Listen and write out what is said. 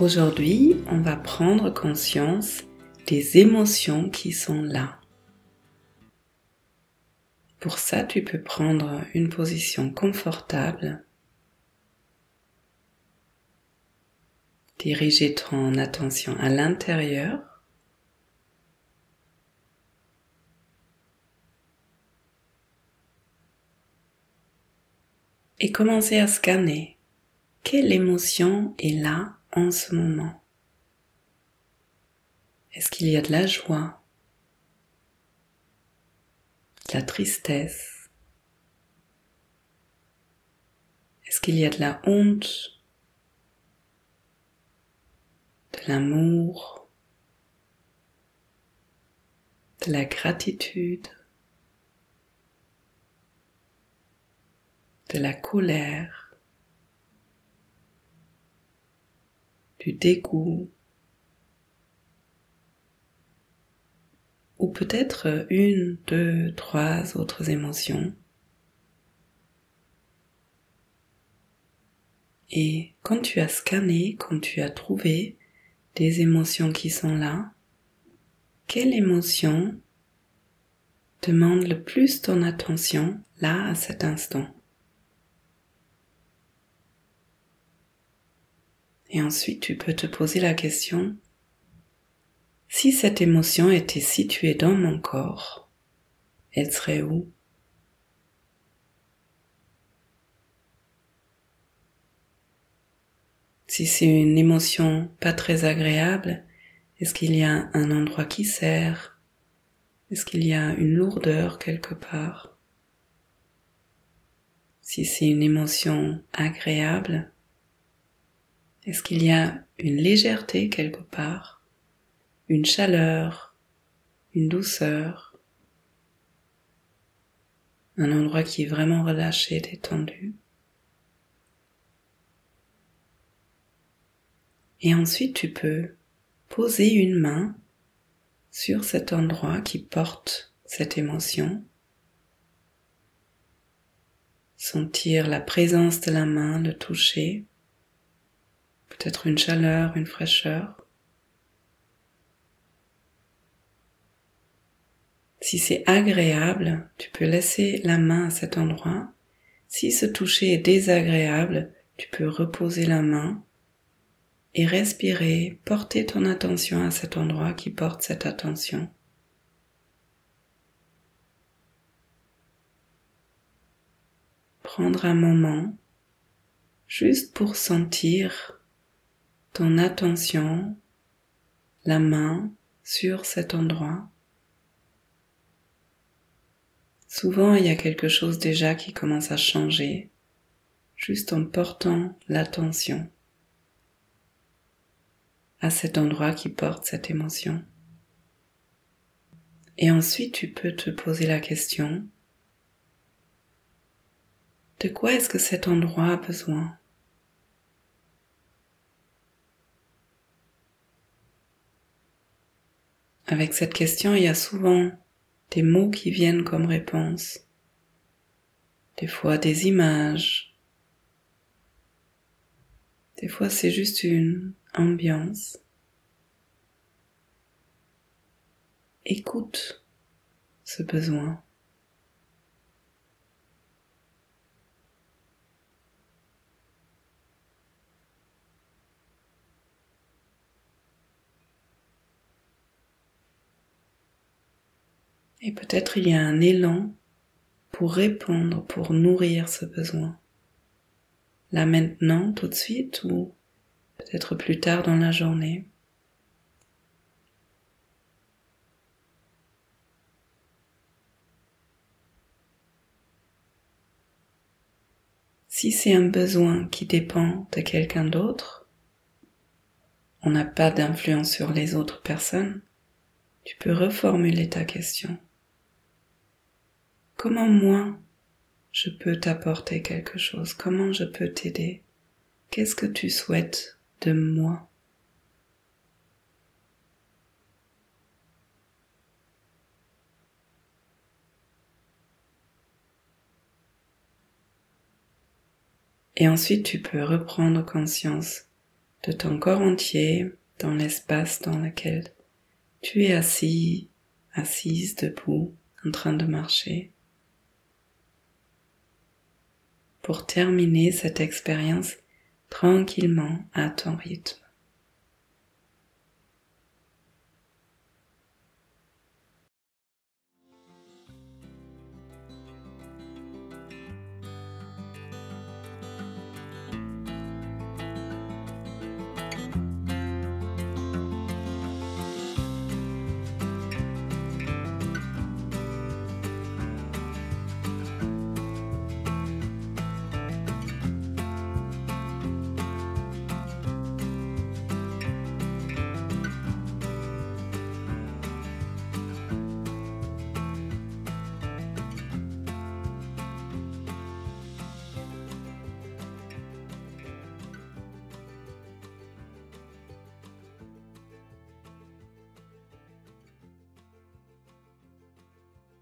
Aujourd'hui, on va prendre conscience des émotions qui sont là. Pour ça, tu peux prendre une position confortable, diriger ton attention à l'intérieur et commencer à scanner quelle émotion est là en ce moment. Est-ce qu'il y a de la joie, de la tristesse? Est-ce qu'il y a de la honte, de l'amour, de la gratitude de la colère, du dégoût, ou peut-être une, deux, trois autres émotions. Et quand tu as scanné, quand tu as trouvé des émotions qui sont là, quelle émotion demande le plus ton attention là à cet instant? Et ensuite, tu peux te poser la question, si cette émotion était située dans mon corps, elle serait où? Si c'est une émotion pas très agréable, est-ce qu'il y a un endroit qui sert? Est-ce qu'il y a une lourdeur quelque part? Si c'est une émotion agréable, est-ce qu'il y a une légèreté quelque part, une chaleur, une douceur, un endroit qui est vraiment relâché, détendu? Et ensuite tu peux poser une main sur cet endroit qui porte cette émotion. Sentir la présence de la main, le toucher peut-être une chaleur, une fraîcheur. Si c'est agréable, tu peux laisser la main à cet endroit. Si ce toucher est désagréable, tu peux reposer la main et respirer, porter ton attention à cet endroit qui porte cette attention. Prendre un moment juste pour sentir ton attention, la main sur cet endroit. Souvent, il y a quelque chose déjà qui commence à changer, juste en portant l'attention à cet endroit qui porte cette émotion. Et ensuite, tu peux te poser la question, de quoi est-ce que cet endroit a besoin? Avec cette question, il y a souvent des mots qui viennent comme réponse, des fois des images, des fois c'est juste une ambiance. Écoute ce besoin. Et peut-être il y a un élan pour répondre, pour nourrir ce besoin. Là maintenant, tout de suite, ou peut-être plus tard dans la journée. Si c'est un besoin qui dépend de quelqu'un d'autre, on n'a pas d'influence sur les autres personnes, tu peux reformuler ta question. Comment moi, je peux t'apporter quelque chose? Comment je peux t'aider? Qu'est-ce que tu souhaites de moi? Et ensuite tu peux reprendre conscience de ton corps entier dans l'espace dans lequel tu es assis, assise, debout, en train de marcher. Pour terminer cette expérience tranquillement à ton rythme.